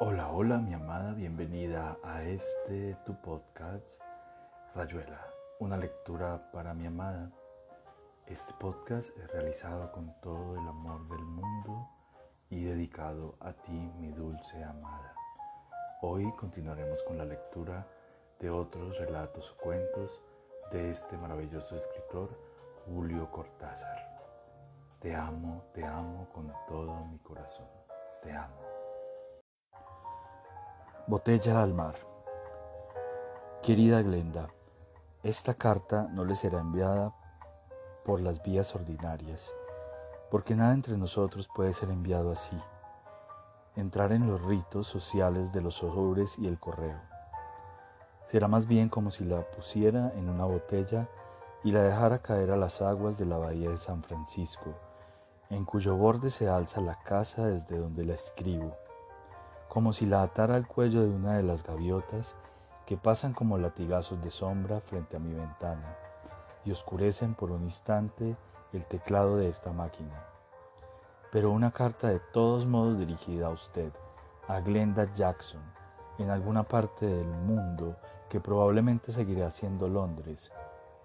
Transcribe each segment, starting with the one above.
Hola, hola mi amada, bienvenida a este tu podcast Rayuela, una lectura para mi amada. Este podcast es realizado con todo el amor del mundo y dedicado a ti, mi dulce amada. Hoy continuaremos con la lectura de otros relatos o cuentos de este maravilloso escritor Julio Cortázar. Te amo, te amo con todo mi corazón. Te amo. Botella al mar. Querida Glenda, esta carta no le será enviada por las vías ordinarias, porque nada entre nosotros puede ser enviado así. Entrar en los ritos sociales de los sobres y el correo. Será más bien como si la pusiera en una botella y la dejara caer a las aguas de la bahía de San Francisco, en cuyo borde se alza la casa desde donde la escribo como si la atara al cuello de una de las gaviotas que pasan como latigazos de sombra frente a mi ventana y oscurecen por un instante el teclado de esta máquina. Pero una carta de todos modos dirigida a usted, a Glenda Jackson, en alguna parte del mundo que probablemente seguirá siendo Londres,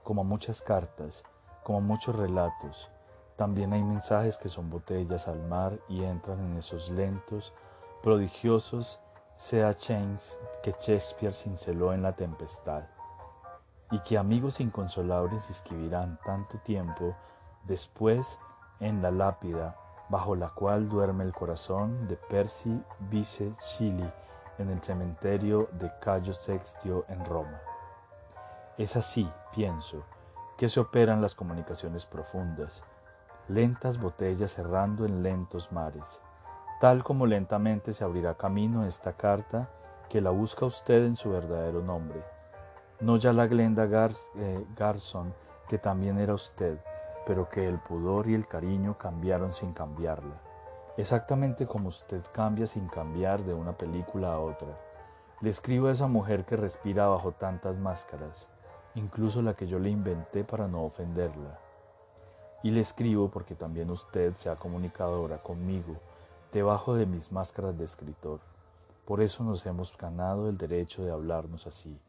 como muchas cartas, como muchos relatos, también hay mensajes que son botellas al mar y entran en esos lentos, prodigiosos sea chains que Shakespeare cinceló en la tempestad, y que amigos inconsolables escribirán tanto tiempo después en la lápida bajo la cual duerme el corazón de Percy Vice Shelley en el cementerio de Cayo Sextio en Roma. Es así, pienso, que se operan las comunicaciones profundas, lentas botellas errando en lentos mares, tal como lentamente se abrirá camino esta carta que la busca usted en su verdadero nombre. No ya la Glenda eh, Garson, que también era usted, pero que el pudor y el cariño cambiaron sin cambiarla. Exactamente como usted cambia sin cambiar de una película a otra. Le escribo a esa mujer que respira bajo tantas máscaras, incluso la que yo le inventé para no ofenderla. Y le escribo porque también usted se ha comunicado ahora conmigo debajo de mis máscaras de escritor. Por eso nos hemos ganado el derecho de hablarnos así,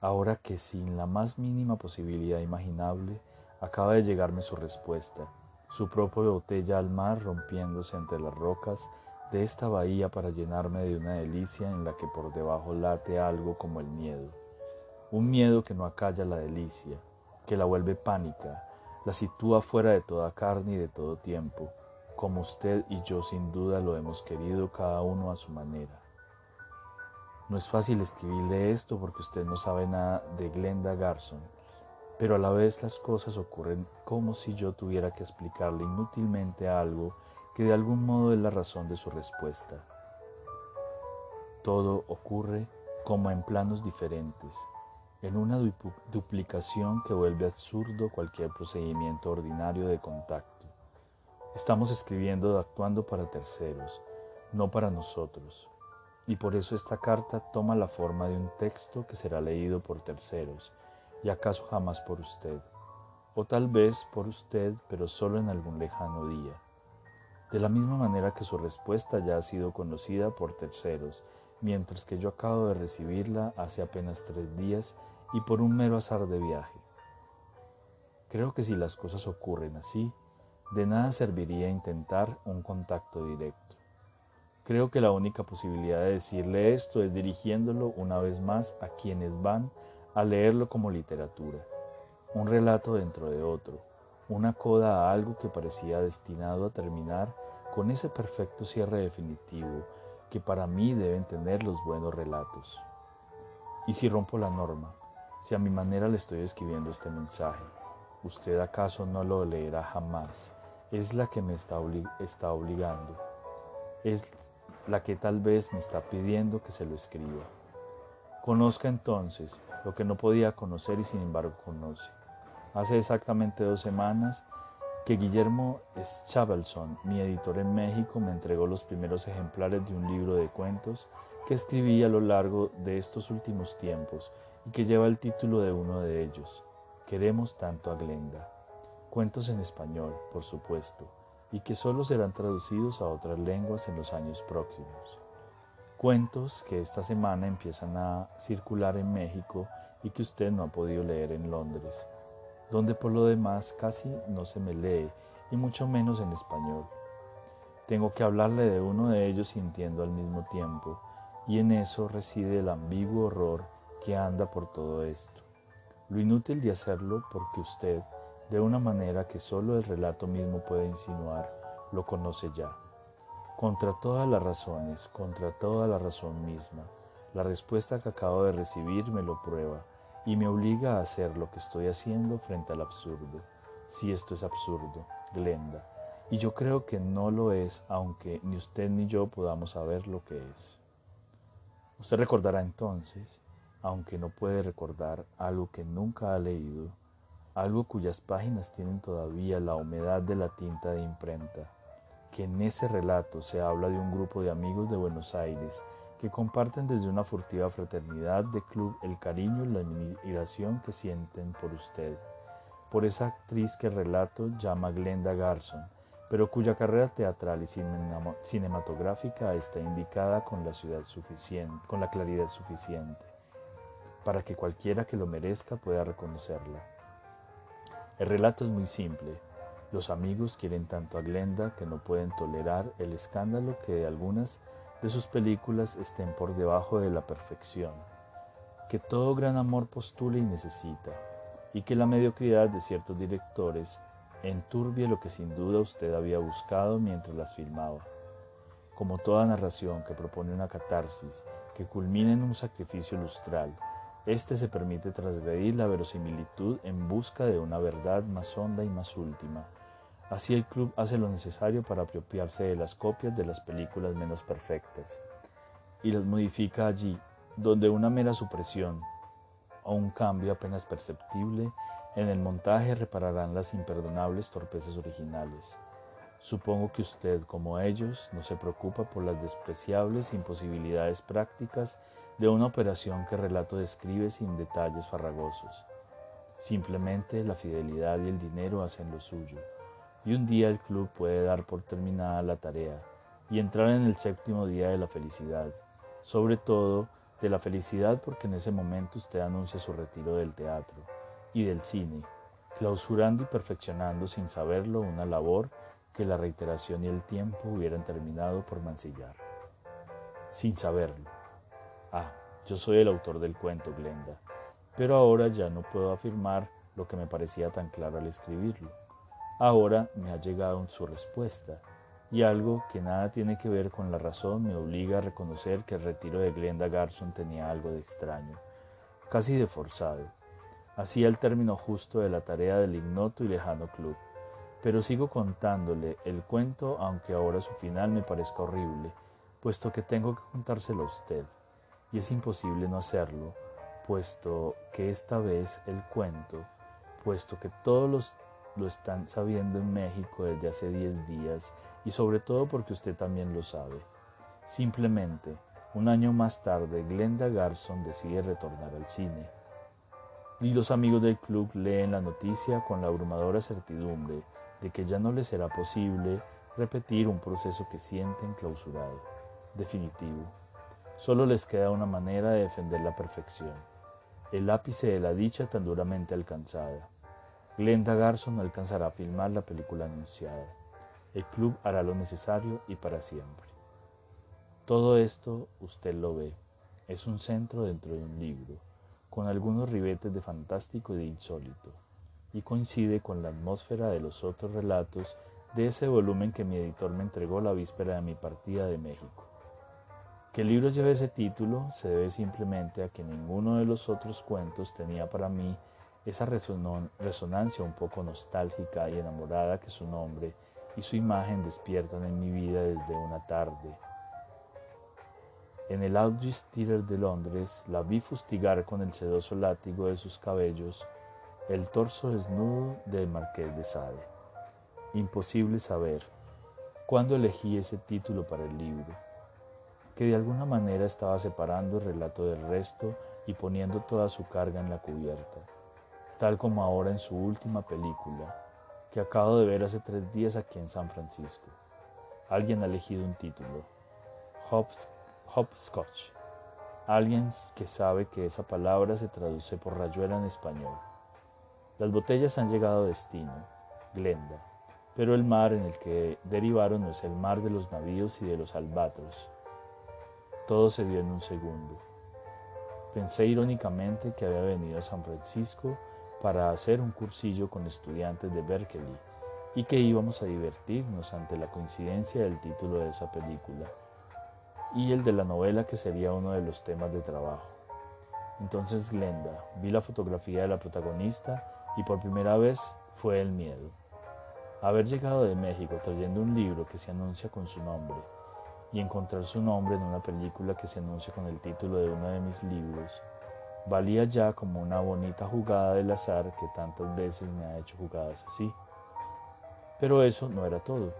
ahora que sin la más mínima posibilidad imaginable acaba de llegarme su respuesta, su propia botella al mar rompiéndose entre las rocas de esta bahía para llenarme de una delicia en la que por debajo late algo como el miedo, un miedo que no acalla la delicia, que la vuelve pánica, la sitúa fuera de toda carne y de todo tiempo, como usted y yo sin duda lo hemos querido cada uno a su manera. No es fácil escribirle esto porque usted no sabe nada de Glenda Garson, pero a la vez las cosas ocurren como si yo tuviera que explicarle inútilmente algo que de algún modo es la razón de su respuesta. Todo ocurre como en planos diferentes, en una duplicación que vuelve absurdo cualquier procedimiento ordinario de contacto. Estamos escribiendo actuando para terceros, no para nosotros. Y por eso esta carta toma la forma de un texto que será leído por terceros, y acaso jamás por usted. O tal vez por usted, pero solo en algún lejano día. De la misma manera que su respuesta ya ha sido conocida por terceros, mientras que yo acabo de recibirla hace apenas tres días y por un mero azar de viaje. Creo que si las cosas ocurren así, de nada serviría intentar un contacto directo. Creo que la única posibilidad de decirle esto es dirigiéndolo una vez más a quienes van a leerlo como literatura, un relato dentro de otro, una coda a algo que parecía destinado a terminar con ese perfecto cierre definitivo que para mí deben tener los buenos relatos. ¿Y si rompo la norma? Si a mi manera le estoy escribiendo este mensaje, ¿usted acaso no lo leerá jamás? Es la que me está, está obligando, es la que tal vez me está pidiendo que se lo escriba. Conozca entonces lo que no podía conocer y sin embargo conoce. Hace exactamente dos semanas que Guillermo Schabelson, mi editor en México, me entregó los primeros ejemplares de un libro de cuentos que escribí a lo largo de estos últimos tiempos y que lleva el título de uno de ellos, Queremos tanto a Glenda cuentos en español, por supuesto, y que solo serán traducidos a otras lenguas en los años próximos. Cuentos que esta semana empiezan a circular en México y que usted no ha podido leer en Londres, donde por lo demás casi no se me lee y mucho menos en español. Tengo que hablarle de uno de ellos sintiendo al mismo tiempo, y en eso reside el ambiguo horror que anda por todo esto. Lo inútil de hacerlo porque usted, de una manera que solo el relato mismo puede insinuar, lo conoce ya. Contra todas las razones, contra toda la razón misma, la respuesta que acabo de recibir me lo prueba y me obliga a hacer lo que estoy haciendo frente al absurdo. Si esto es absurdo, Glenda, y yo creo que no lo es, aunque ni usted ni yo podamos saber lo que es. Usted recordará entonces, aunque no puede recordar algo que nunca ha leído, algo cuyas páginas tienen todavía la humedad de la tinta de imprenta, que en ese relato se habla de un grupo de amigos de Buenos Aires que comparten desde una furtiva fraternidad de club el cariño y la admiración que sienten por usted, por esa actriz que el relato llama Glenda Garson, pero cuya carrera teatral y cinematográfica está indicada con la, ciudad suficiente, con la claridad suficiente para que cualquiera que lo merezca pueda reconocerla. El relato es muy simple, los amigos quieren tanto a Glenda que no pueden tolerar el escándalo que de algunas de sus películas estén por debajo de la perfección, que todo gran amor postula y necesita, y que la mediocridad de ciertos directores enturbie lo que sin duda usted había buscado mientras las filmaba. Como toda narración que propone una catarsis que culmina en un sacrificio lustral, este se permite transgredir la verosimilitud en busca de una verdad más honda y más última, Así el club hace lo necesario para apropiarse de las copias de las películas menos perfectas y las modifica allí, donde una mera supresión o un cambio apenas perceptible en el montaje repararán las imperdonables torpezas originales. Supongo que usted, como ellos, no se preocupa por las despreciables imposibilidades prácticas de una operación que relato describe sin detalles farragosos. Simplemente la fidelidad y el dinero hacen lo suyo y un día el club puede dar por terminada la tarea y entrar en el séptimo día de la felicidad, sobre todo de la felicidad porque en ese momento usted anuncia su retiro del teatro y del cine, clausurando y perfeccionando sin saberlo una labor que la reiteración y el tiempo hubieran terminado por mancillar. Sin saberlo. Ah, yo soy el autor del cuento, Glenda, pero ahora ya no puedo afirmar lo que me parecía tan claro al escribirlo. Ahora me ha llegado su respuesta, y algo que nada tiene que ver con la razón me obliga a reconocer que el retiro de Glenda Garson tenía algo de extraño, casi de forzado. Hacía el término justo de la tarea del ignoto y lejano club. Pero sigo contándole el cuento, aunque ahora su final me parezca horrible, puesto que tengo que contárselo a usted, y es imposible no hacerlo, puesto que esta vez el cuento, puesto que todos los lo están sabiendo en México desde hace 10 días y sobre todo porque usted también lo sabe. Simplemente, un año más tarde, Glenda Garson decide retornar al cine. Y los amigos del club leen la noticia con la abrumadora certidumbre de que ya no les será posible repetir un proceso que sienten clausurado, definitivo. Solo les queda una manera de defender la perfección, el ápice de la dicha tan duramente alcanzada. Glenda Garson alcanzará a filmar la película anunciada. El club hará lo necesario y para siempre. Todo esto usted lo ve. Es un centro dentro de un libro, con algunos ribetes de fantástico y de insólito, y coincide con la atmósfera de los otros relatos de ese volumen que mi editor me entregó la víspera de mi partida de México. Que el libro lleve ese título se debe simplemente a que ninguno de los otros cuentos tenía para mí esa resonancia un poco nostálgica y enamorada que su nombre y su imagen despiertan en mi vida desde una tarde. En el Aldrich Theatre de Londres la vi fustigar con el sedoso látigo de sus cabellos el torso desnudo del Marqués de Sade. Imposible saber cuándo elegí ese título para el libro, que de alguna manera estaba separando el relato del resto y poniendo toda su carga en la cubierta tal como ahora en su última película, que acabo de ver hace tres días aquí en San Francisco. Alguien ha elegido un título, hopscotch. Alguien que sabe que esa palabra se traduce por rayuela en español. Las botellas han llegado a destino, Glenda, pero el mar en el que derivaron no es el mar de los navíos y de los albatros. Todo se dio en un segundo. Pensé irónicamente que había venido a San Francisco para hacer un cursillo con estudiantes de Berkeley y que íbamos a divertirnos ante la coincidencia del título de esa película y el de la novela que sería uno de los temas de trabajo. Entonces Glenda, vi la fotografía de la protagonista y por primera vez fue el miedo. Haber llegado de México trayendo un libro que se anuncia con su nombre y encontrar su nombre en una película que se anuncia con el título de uno de mis libros valía ya como una bonita jugada del azar que tantas veces me ha hecho jugadas así. Pero eso no era todo.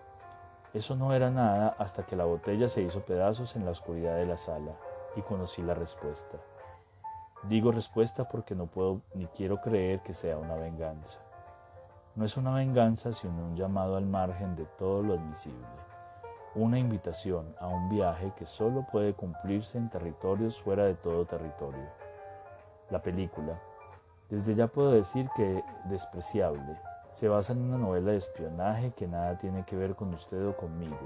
Eso no era nada hasta que la botella se hizo pedazos en la oscuridad de la sala y conocí la respuesta. Digo respuesta porque no puedo ni quiero creer que sea una venganza. No es una venganza sino un llamado al margen de todo lo admisible, una invitación a un viaje que solo puede cumplirse en territorios fuera de todo territorio. La película, desde ya puedo decir que despreciable, se basa en una novela de espionaje que nada tiene que ver con usted o conmigo,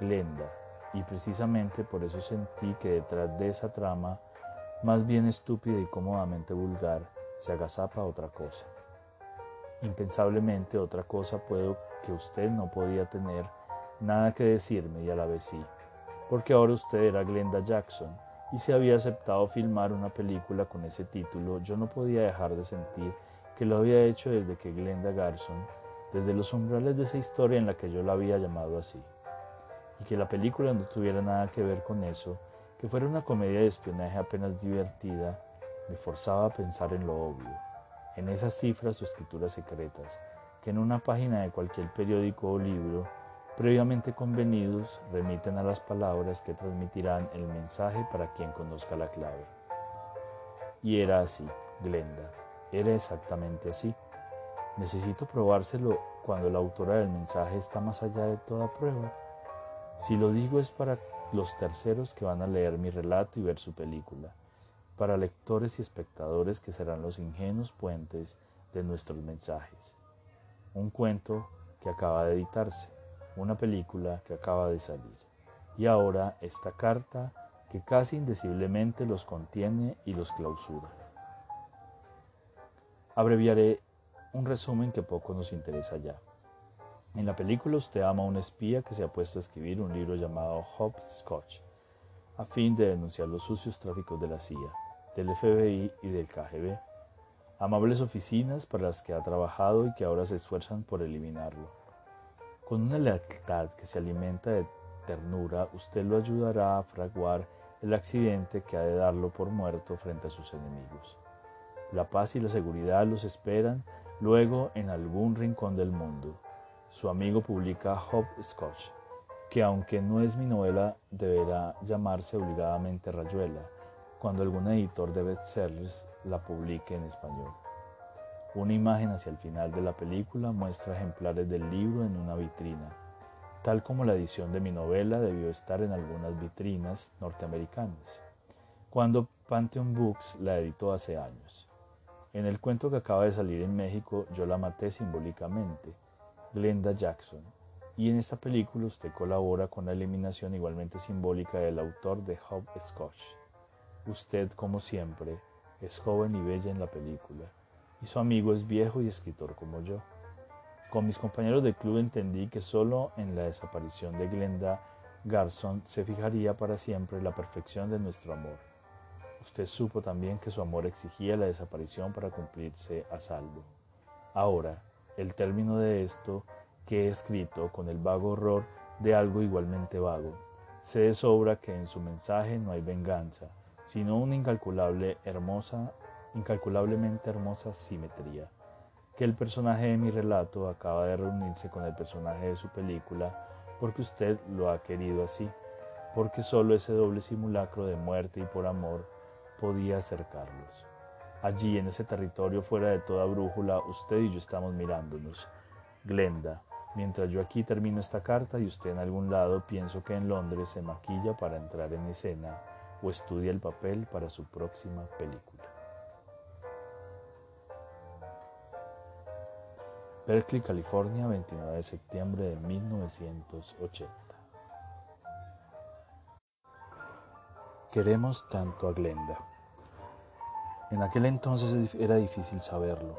Glenda, y precisamente por eso sentí que detrás de esa trama, más bien estúpida y cómodamente vulgar, se agazapa otra cosa. Impensablemente otra cosa puedo que usted no podía tener nada que decirme y a la vez sí, porque ahora usted era Glenda Jackson y si había aceptado filmar una película con ese título, yo no podía dejar de sentir que lo había hecho desde que Glenda Garson, desde los umbrales de esa historia en la que yo la había llamado así, y que la película no tuviera nada que ver con eso, que fuera una comedia de espionaje apenas divertida, me forzaba a pensar en lo obvio, en esas cifras o escrituras secretas, que en una página de cualquier periódico o libro, previamente convenidos, remiten a las palabras que transmitirán el mensaje para quien conozca la clave. Y era así, Glenda. Era exactamente así. Necesito probárselo cuando la autora del mensaje está más allá de toda prueba. Si lo digo es para los terceros que van a leer mi relato y ver su película, para lectores y espectadores que serán los ingenuos puentes de nuestros mensajes. Un cuento que acaba de editarse, una película que acaba de salir, y ahora esta carta que casi indeciblemente los contiene y los clausura. Abreviaré un resumen que poco nos interesa ya. En la película usted ama a un espía que se ha puesto a escribir un libro llamado Scotch, a fin de denunciar los sucios tráficos de la CIA, del FBI y del KGB. Amables oficinas para las que ha trabajado y que ahora se esfuerzan por eliminarlo. Con una lealtad que se alimenta de ternura, usted lo ayudará a fraguar el accidente que ha de darlo por muerto frente a sus enemigos. La paz y la seguridad los esperan luego en algún rincón del mundo. Su amigo publica Scotch, que aunque no es mi novela, deberá llamarse obligadamente Rayuela, cuando algún editor de bestsellers la publique en español. Una imagen hacia el final de la película muestra ejemplares del libro en una vitrina, tal como la edición de mi novela debió estar en algunas vitrinas norteamericanas, cuando Pantheon Books la editó hace años. En el cuento que acaba de salir en México, yo la maté simbólicamente, Glenda Jackson, y en esta película usted colabora con la eliminación igualmente simbólica del autor de Scotch. Usted, como siempre, es joven y bella en la película, y su amigo es viejo y escritor como yo. Con mis compañeros de club entendí que solo en la desaparición de Glenda Garson se fijaría para siempre la perfección de nuestro amor Usted supo también que su amor exigía la desaparición para cumplirse a salvo. Ahora, el término de esto que he escrito con el vago horror de algo igualmente vago. Sé de sobra que en su mensaje no hay venganza, sino una incalculable hermosa, incalculablemente hermosa simetría. Que el personaje de mi relato acaba de reunirse con el personaje de su película porque usted lo ha querido así, porque solo ese doble simulacro de muerte y por amor podía acercarlos. Allí, en ese territorio fuera de toda brújula, usted y yo estamos mirándonos. Glenda, Mientras yo aquí termino esta carta y usted en algún lado pienso que en Londres se maquilla para entrar en escena o estudia el papel para su próxima película. Berkeley, California, 29 de septiembre de 1980. Queremos tanto a Glenda. En aquel entonces era difícil saberlo.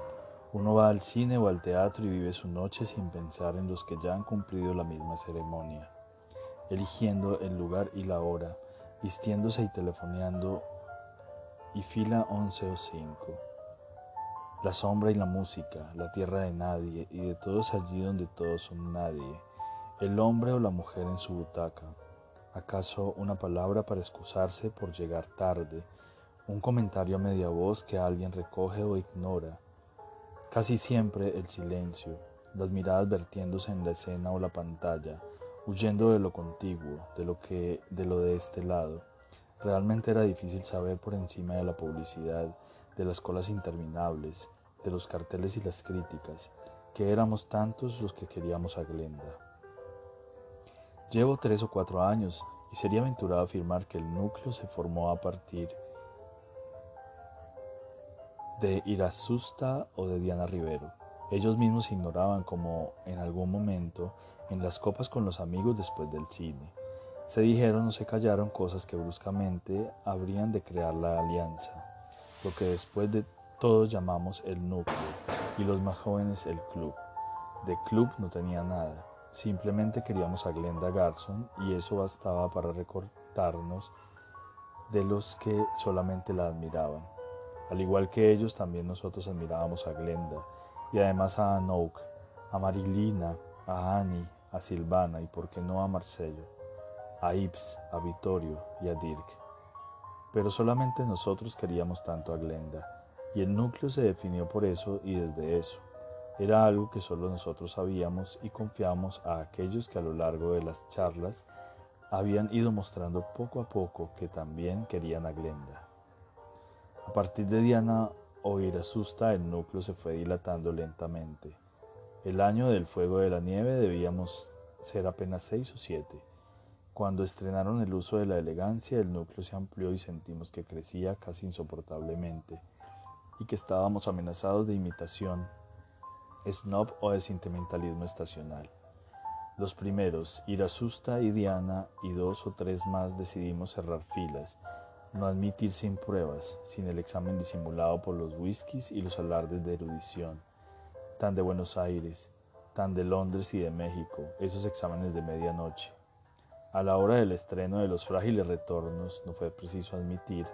Uno va al cine o al teatro y vive su noche sin pensar en los que ya han cumplido la misma ceremonia, eligiendo el lugar y la hora, vistiéndose y telefoneando y fila 11 o 5 la sombra y la música, la tierra de nadie y de todos allí donde todos son nadie, el hombre o la mujer en su butaca, acaso una palabra para excusarse por llegar tarde, un comentario a media voz que alguien recoge o ignora, casi siempre el silencio, las miradas vertiéndose en la escena o la pantalla, huyendo de lo contiguo, de lo que de lo de este lado. Realmente era difícil saber por encima de la publicidad de las colas interminables, de los carteles y las críticas, que éramos tantos los que queríamos a Glenda. Llevo tres o cuatro años y sería aventurado afirmar que el núcleo se formó a partir de Irasusta o de Diana Rivero. Ellos mismos ignoraban como en algún momento en las copas con los amigos después del cine. Se dijeron o se callaron cosas que bruscamente habrían de crear la alianza lo que después de todos llamamos el núcleo y los más jóvenes el club. De club no tenía nada, simplemente queríamos a Glenda Garson y eso bastaba para recortarnos de los que solamente la admiraban. Al igual que ellos, también nosotros admirábamos a Glenda y además a Anouk, a Marilina, a Annie, a Silvana y por qué no a Marcelo, a Ips, a Vittorio y a Dirk pero solamente nosotros queríamos tanto a Glenda, y el núcleo se definió por eso y desde eso. Era algo que solo nosotros sabíamos y confiamos a aquellos que a lo largo de las charlas habían ido mostrando poco a poco que también querían a Glenda. A partir de Diana o Irasusta el núcleo se fue dilatando lentamente. El año del fuego de la nieve debíamos ser apenas seis o siete. Cuando estrenaron el uso de la elegancia, el núcleo se amplió y sentimos que crecía casi insoportablemente y que estábamos amenazados de imitación, snob o de sentimentalismo estacional. Los primeros, Irasusta y Diana, y dos o tres más decidimos cerrar filas, no admitir sin pruebas, sin el examen disimulado por los whiskies y los alardes de erudición, tan de Buenos Aires, tan de Londres y de México, esos exámenes de medianoche a la hora del estreno de Los frágiles retornos, no fue preciso admitir,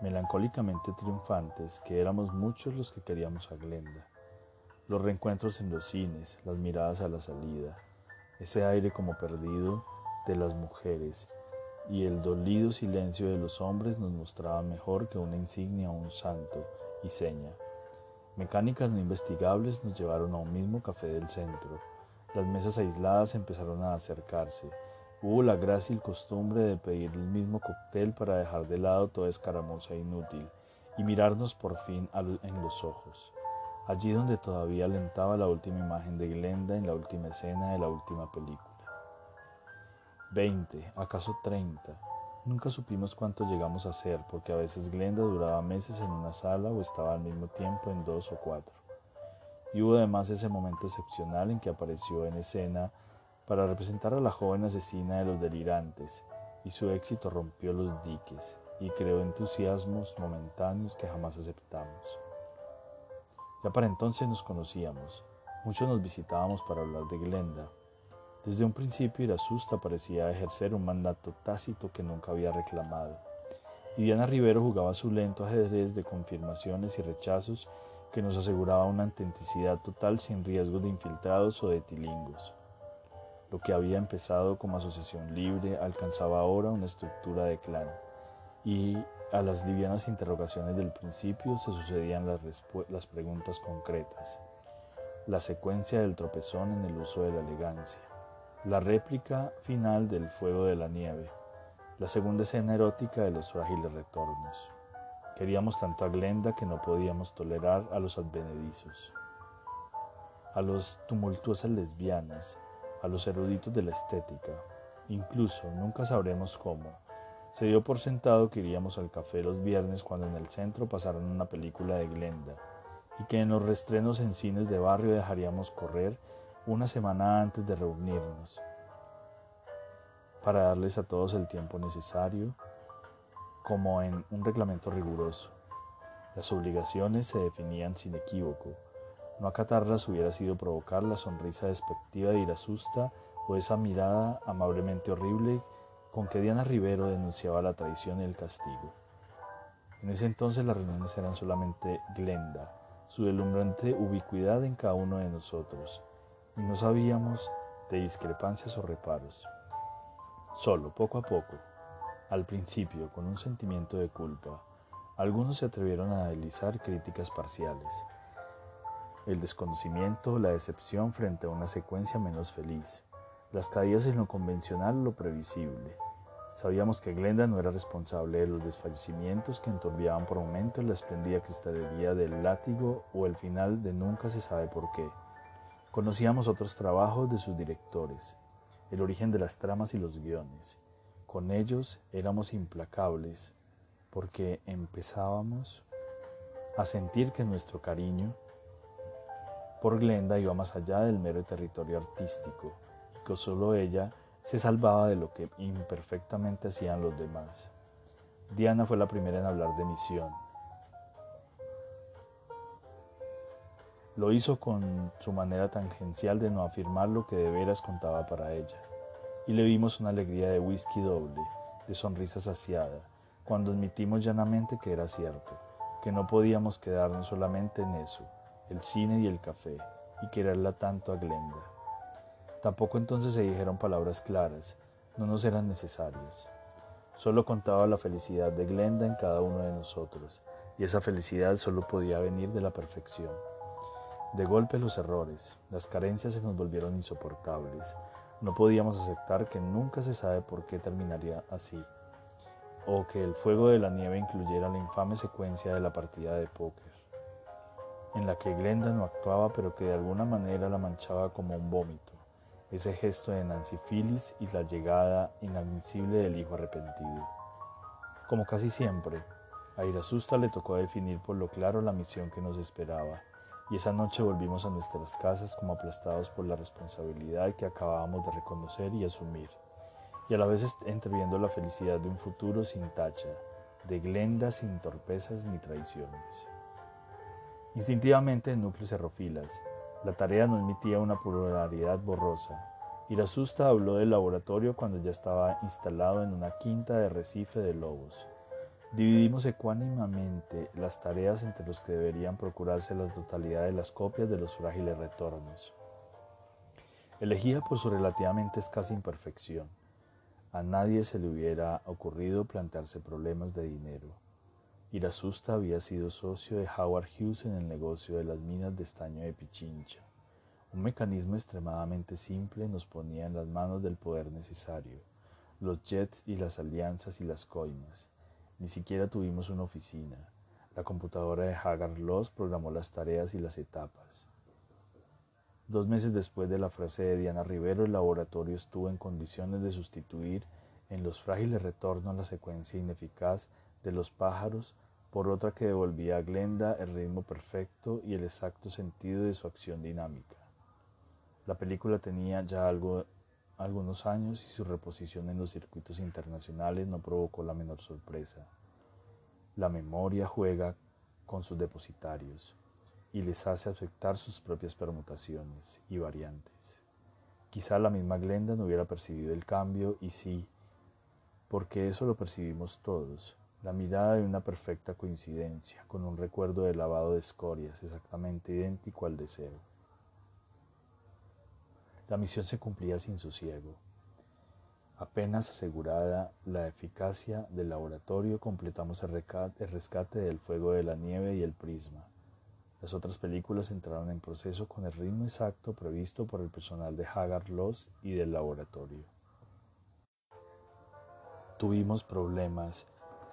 melancólicamente triunfantes, que éramos muchos los que queríamos a Glenda. Los reencuentros en los cines, las miradas a la salida, ese aire como perdido de las mujeres y el dolido silencio de los hombres nos mostraba mejor que una insignia o un santo y seña. Mecánicas no investigables nos llevaron a un mismo café del centro. Las mesas aisladas empezaron a acercarse Hubo la grácil costumbre de pedir el mismo cóctel para dejar de lado toda escaramuza inútil y mirarnos por fin en los ojos, allí donde todavía alentaba la última imagen de Glenda en la última escena de la última película. Veinte, acaso treinta. Nunca supimos cuánto llegamos a ser, porque a veces Glenda duraba meses en una sala o estaba al mismo tiempo en dos o cuatro. Y hubo además ese momento excepcional en que apareció en escena para representar a la joven asesina de los delirantes, y su éxito rompió los diques y creó entusiasmos momentáneos que jamás aceptamos. Ya para entonces nos conocíamos, muchos nos visitábamos para hablar de Glenda. Desde un principio Irasusta parecía ejercer un mandato tácito que nunca había reclamado, y Diana Rivero jugaba su lento ajedrez de confirmaciones y rechazos que nos aseguraba una autenticidad total sin riesgo de infiltrados o de tilingos. Lo que había empezado como asociación libre alcanzaba ahora una estructura de clan. Y a las livianas interrogaciones del principio se sucedían las, preguntas concretas, la secuencia del tropezón en el uso de la elegancia, la réplica final del fuego de la nieve, la segunda escena erótica de los frágiles retornos. Queríamos tanto a Glenda que no podíamos tolerar a los advenedizos, a los tumultuosas lesbianas, a los eruditos de la estética. Incluso nunca sabremos cómo. Se dio por sentado que iríamos al café los viernes cuando en el centro pasaran una película de Glenda y que en los restrenos en cines de barrio dejaríamos correr una semana antes de reunirnos para darles a todos el tiempo necesario, como en un reglamento riguroso. Las obligaciones se definían sin equívoco. No acatarlas hubiera sido provocar la sonrisa despectiva de Irasusta o esa mirada amablemente horrible con que Diana Rivero denunciaba la traición y el castigo. En ese entonces las reuniones eran solamente Glenda, su deslumbrante ubicuidad en cada uno de nosotros, y no sabíamos de discrepancias o reparos. Solo, poco a poco, al principio con un sentimiento de culpa, algunos se atrevieron a deslizar críticas parciales. El desconocimiento, la decepción frente a una secuencia menos feliz, las caídas en lo convencional, lo previsible. Sabíamos que Glenda no era responsable de los desfallecimientos que enturbiaban por momentos la esplendida cristalería del látigo o el final de nunca se sabe por qué. Conocíamos otros trabajos de sus directores, el origen de las tramas y los guiones. Con ellos éramos implacables porque empezábamos a sentir que nuestro cariño por Glenda iba más allá del mero territorio artístico y que solo ella se salvaba de lo que imperfectamente hacían los demás. Diana fue la primera en hablar de misión. Lo hizo con su manera tangencial de no afirmar lo que de veras contaba para ella. Y le vimos una alegría de whisky doble, de sonrisa saciada, cuando admitimos llanamente que era cierto, que no podíamos quedarnos solamente en eso, el cine y el café, y quererla tanto a Glenda. Tampoco entonces se dijeron palabras claras, no nos eran necesarias. Solo contaba la felicidad de Glenda en cada uno de nosotros, y esa felicidad solo podía venir de la perfección. De golpe los errores, las carencias se nos volvieron insoportables. No podíamos aceptar que nunca se sabe por qué terminaría así, o que el fuego de la nieve incluyera la infame secuencia de la partida de póker, en la que Glenda no actuaba pero que de alguna manera la manchaba como un vómito, ese gesto de Nancy Phyllis y la llegada inadmisible del hijo arrepentido. Como casi siempre, a Irasusta le tocó definir por lo claro la misión que nos esperaba y esa noche volvimos a nuestras casas como aplastados por la responsabilidad que acabábamos de reconocer y asumir, y a la vez entreviendo la felicidad de un futuro sin tacha, de Glenda sin torpezas ni traiciones. Instintivamente el núcleo cerró filas. La tarea no emitía una pluralidad borrosa. Irasusta habló del laboratorio cuando ya estaba instalado en una quinta de Recife de Lobos Dividimos ecuánimamente las tareas entre los que deberían procurarse la totalidad de las copias de los frágiles retornos. Elegida por su relativamente escasa imperfección, a nadie se le hubiera ocurrido plantearse problemas de dinero. Irasusta había sido socio de Howard Hughes en el negocio de las minas de estaño de Pichincha. Un mecanismo extremadamente simple nos ponía en las manos del poder necesario, los jets y las alianzas y las coimas ni siquiera tuvimos una oficina. La computadora de Hagar Loss programó las tareas y las etapas. Dos meses después de la frase de Diana Rivero, el laboratorio estuvo en condiciones de sustituir en los frágiles retornos la secuencia ineficaz de los pájaros por otra que devolvía a Glenda el ritmo perfecto y el exacto sentido de su acción dinámica. La película tenía ya algo algunos años y su reposición en los circuitos internacionales no provocó la menor sorpresa. La memoria juega con sus depositarios y les hace afectar sus propias permutaciones y variantes. Quizá la misma Glenda no hubiera percibido el cambio y sí, porque eso lo percibimos todos, la mirada de una perfecta coincidencia, con un recuerdo de lavado de escorias exactamente idéntico al deseo. La misión se cumplía sin sosiego. Apenas asegurada la eficacia del laboratorio, completamos el rescate del fuego de la nieve y el prisma. Las otras películas entraron en proceso con el ritmo exacto previsto por el personal de Hagar Loss y del laboratorio. Tuvimos problemas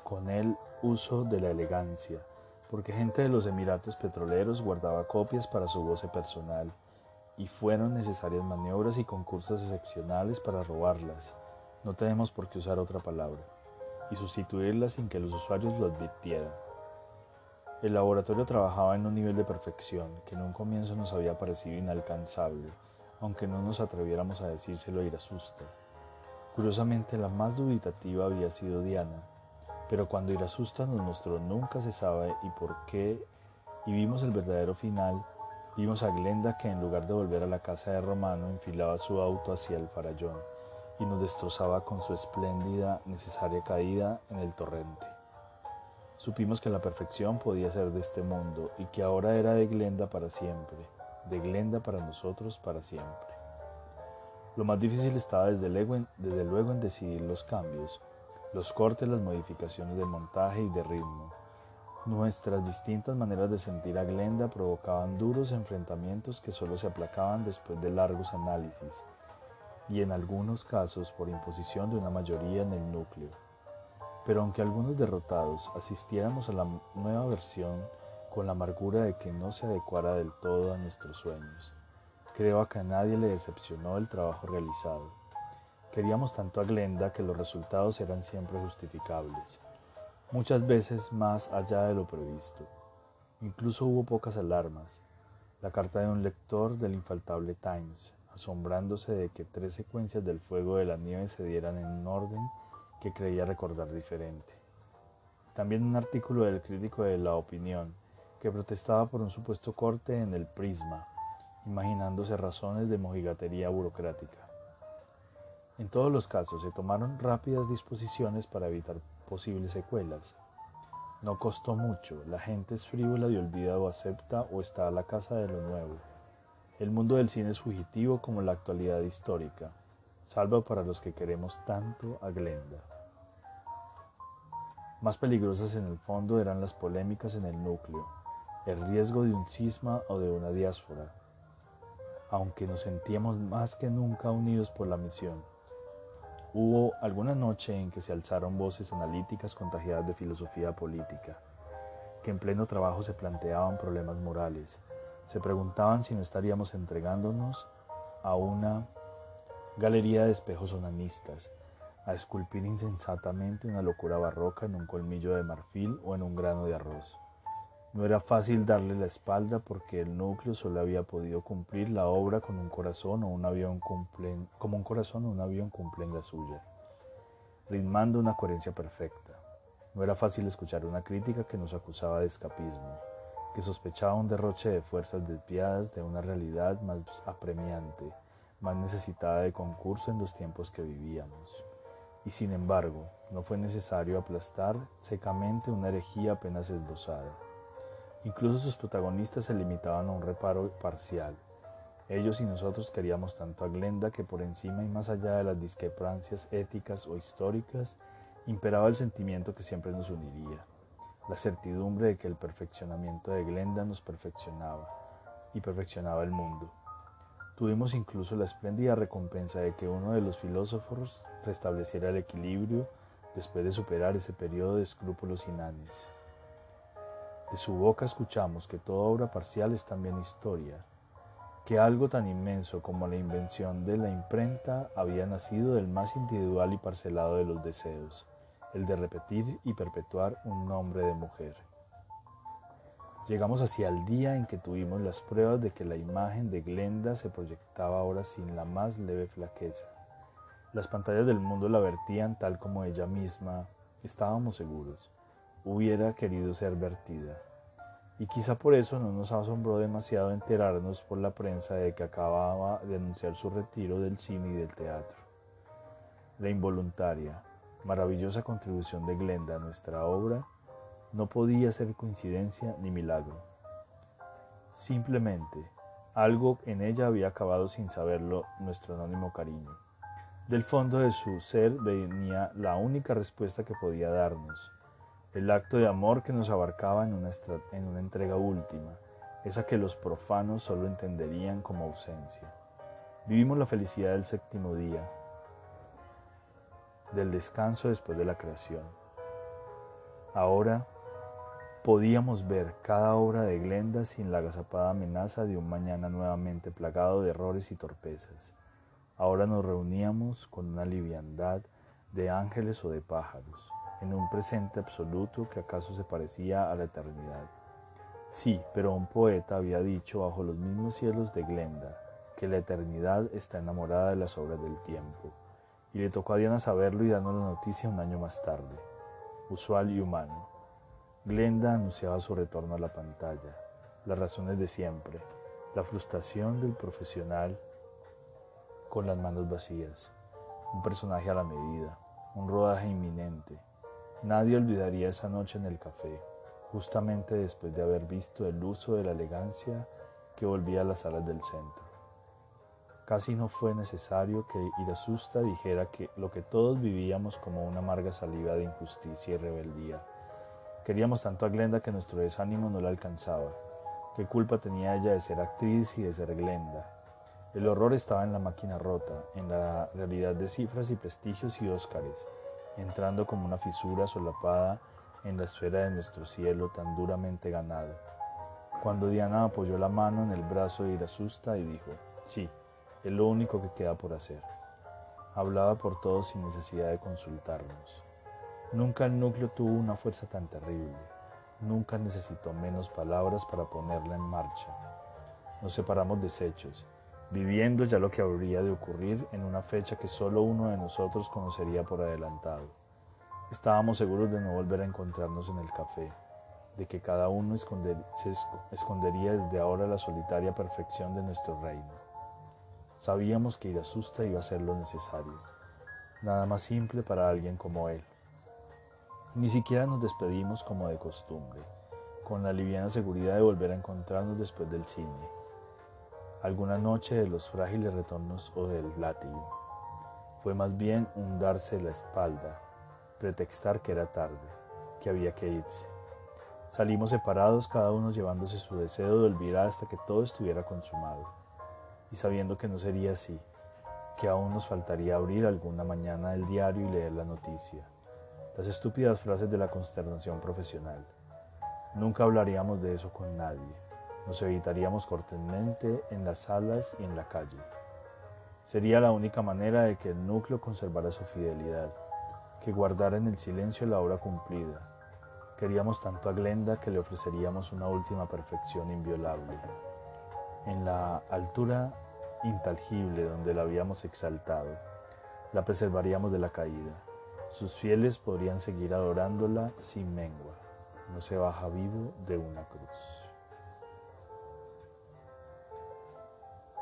con el uso de la elegancia, porque gente de los Emiratos Petroleros guardaba copias para su goce personal y fueron necesarias maniobras y concursos excepcionales para robarlas, no tenemos por qué usar otra palabra, y sustituirlas sin que los usuarios lo advirtieran. El laboratorio trabajaba en un nivel de perfección que en un comienzo nos había parecido inalcanzable, aunque no nos atreviéramos a decírselo Irasusta. Curiosamente, la más dubitativa había sido Diana, pero cuando Irasusta nos mostró nunca se sabe y por qué y vimos el verdadero final, vimos a Glenda que en lugar de volver a la casa de Romano enfilaba su auto hacia el farallón y nos destrozaba con su espléndida, necesaria caída en el torrente. Supimos que la perfección podía ser de este mundo y que ahora era de Glenda para siempre, de Glenda para nosotros para siempre. Lo más difícil estaba desde luego, desde luego en decidir los cambios, los cortes, las modificaciones de montaje y de ritmo. Nuestras distintas maneras de sentir a Glenda provocaban duros enfrentamientos que solo se aplacaban después de largos análisis y en algunos casos por imposición de una mayoría en el núcleo. Pero aunque algunos derrotados asistiéramos a la nueva versión con la amargura de que no se adecuara del todo a nuestros sueños, creo que a nadie le decepcionó el trabajo realizado. Queríamos tanto a Glenda que los resultados eran siempre justificables, muchas veces más allá de lo previsto. Incluso hubo pocas alarmas. La carta de un lector del infaltable Times, asombrándose de que tres secuencias del fuego de la nieve se dieran en un orden que creía recordar diferente. También un artículo del crítico de La Opinión, que protestaba por un supuesto corte en el prisma, imaginándose razones de mojigatería burocrática. En todos los casos se tomaron rápidas disposiciones para evitar posibles secuelas. No costó mucho, la gente es frívola y olvida o acepta o está a la casa de lo nuevo. El mundo del cine es fugitivo como la actualidad histórica, salvo para los que queremos tanto a Glenda. Más peligrosas en el fondo eran las polémicas en el núcleo, el riesgo de un cisma o de una diáspora, aunque nos sentíamos más que nunca unidos por la misión. Hubo alguna noche en que se alzaron voces analíticas contagiadas de filosofía política, que en pleno trabajo se planteaban problemas morales, se preguntaban si no estaríamos entregándonos a una galería de espejos onanistas, a esculpir insensatamente una locura barroca en un colmillo de marfil o en un grano de arroz. No era fácil darle la espalda porque el núcleo solo había podido cumplir la obra con un corazón o un avión cumplen, como un corazón o un avión cumplen la suya, ritmando una coherencia perfecta. No era fácil escuchar una crítica que nos acusaba de escapismo, que sospechaba un derroche de fuerzas desviadas de una realidad más apremiante, más necesitada de concurso en los tiempos que vivíamos y sin embargo no fue necesario aplastar secamente una herejía apenas esbozada. Incluso sus protagonistas se limitaban a un reparo parcial. Ellos y nosotros queríamos tanto a Glenda que por encima y más allá de las discrepancias éticas o históricas imperaba el sentimiento que siempre nos uniría, la certidumbre de que el perfeccionamiento de Glenda nos perfeccionaba y perfeccionaba el mundo. Tuvimos incluso la espléndida recompensa de que uno de los filósofos restableciera el equilibrio después de superar ese periodo de escrúpulos inanes. De su boca escuchamos que toda obra parcial es también historia, que algo tan inmenso como la invención de la imprenta había nacido del más individual y parcelado de los deseos, el de repetir y perpetuar un nombre de mujer. Llegamos hacia el día en que tuvimos las pruebas de que la imagen de Glenda se proyectaba ahora sin la más leve flaqueza. Las pantallas del mundo la vertían tal como ella misma, estábamos seguros, hubiera querido ser vertida. Y quizá por eso no nos asombró demasiado enterarnos por la prensa de que acababa de anunciar su retiro del cine y del teatro. La involuntaria, maravillosa contribución de Glenda a nuestra obra no podía ser coincidencia ni milagro. Simplemente, algo en ella había acabado sin saberlo nuestro anónimo cariño. Del fondo de su ser venía la única respuesta que podía darnos, el acto de amor que nos abarcaba en una, en una entrega última, esa que los profanos solo entenderían como ausencia. Vivimos la felicidad del séptimo día, del descanso después de la creación. Ahora Podíamos ver cada obra de Glenda sin la agazapada amenaza de un mañana nuevamente plagado de errores y torpezas. Ahora nos reuníamos con una liviandad de ángeles o de pájaros, en un presente absoluto que acaso se parecía a la eternidad. Sí, pero un poeta había dicho bajo los mismos cielos de Glenda que la eternidad está enamorada de las obras del tiempo, y le tocó a Diana saberlo y darnos la noticia un año más tarde, usual y humano. Glenda anunciaba su retorno a la pantalla, las razones de siempre, la frustración del profesional con las manos vacías, un personaje a la medida, un rodaje inminente. Nadie olvidaría esa noche en el café, justamente después de haber visto el uso de la elegancia que volvía a las salas del centro. Casi no fue necesario que Irasusta dijera que lo que todos vivíamos como una amarga saliva de injusticia y rebeldía. Queríamos tanto a Glenda que nuestro desánimo no la alcanzaba. ¿Qué culpa tenía ella de ser actriz y de ser Glenda? El horror estaba en la máquina rota, en la realidad de cifras y prestigios y óscares, entrando como una fisura solapada en la esfera de nuestro cielo tan duramente ganado. Cuando Diana apoyó la mano en el brazo de Irasusta y dijo, sí, es lo único que queda por hacer. Hablaba por todos sin necesidad de consultarnos. Nunca el núcleo tuvo una fuerza tan terrible. Nunca necesitó menos palabras para ponerla en marcha. Nos separamos deshechos, viviendo ya lo que habría de ocurrir en una fecha que solo uno de nosotros conocería por adelantado. Estábamos seguros de no volver a encontrarnos en el café, de que cada uno se escondería desde ahora la solitaria perfección de nuestro reino. Sabíamos que Irasusta iba a ser lo necesario, nada más simple para alguien como él. Ni siquiera nos despedimos como de costumbre, con la liviana seguridad de volver a encontrarnos después del cine, alguna noche de los frágiles retornos o del látigo. Fue más bien un darse la espalda, pretextar que era tarde, que había que irse. Salimos separados, cada uno llevándose su deseo de olvidar hasta que todo estuviera consumado, y sabiendo que no sería así, que aún nos faltaría abrir alguna mañana el diario y leer la noticia, las estúpidas frases de la consternación profesional. Nunca hablaríamos de eso con nadie, nos evitaríamos cortésmente en las salas y en la calle. Sería la única manera de que el núcleo conservara su fidelidad, que guardara en el silencio la hora cumplida. Queríamos tanto a Glenda que le ofreceríamos una última perfección inviolable. En la altura intangible donde la habíamos exaltado, la preservaríamos de la caída. Sus fieles podrían seguir adorándola sin mengua. No se baja vivo de una cruz.